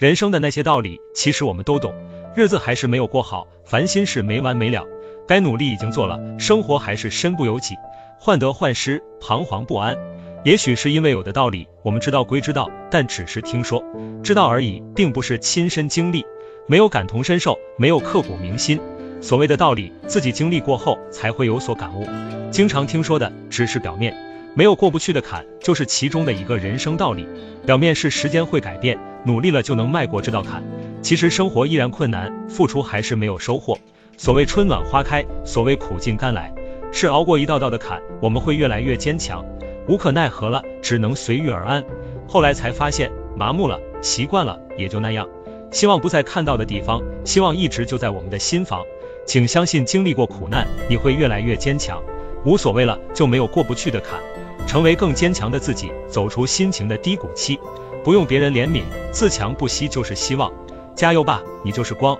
人生的那些道理，其实我们都懂，日子还是没有过好，烦心事没完没了。该努力已经做了，生活还是身不由己，患得患失，彷徨不安。也许是因为有的道理我们知道归知道，但只是听说，知道而已，并不是亲身经历，没有感同身受，没有刻骨铭心。所谓的道理，自己经历过后才会有所感悟。经常听说的只是表面，没有过不去的坎，就是其中的一个人生道理。表面是时间会改变，努力了就能迈过这道坎。其实生活依然困难，付出还是没有收获。所谓春暖花开，所谓苦尽甘来，是熬过一道道的坎，我们会越来越坚强。无可奈何了，只能随遇而安。后来才发现，麻木了，习惯了，也就那样。希望不在看到的地方，希望一直就在我们的心房。请相信，经历过苦难，你会越来越坚强。无所谓了，就没有过不去的坎。成为更坚强的自己，走出心情的低谷期，不用别人怜悯，自强不息就是希望。加油吧，你就是光。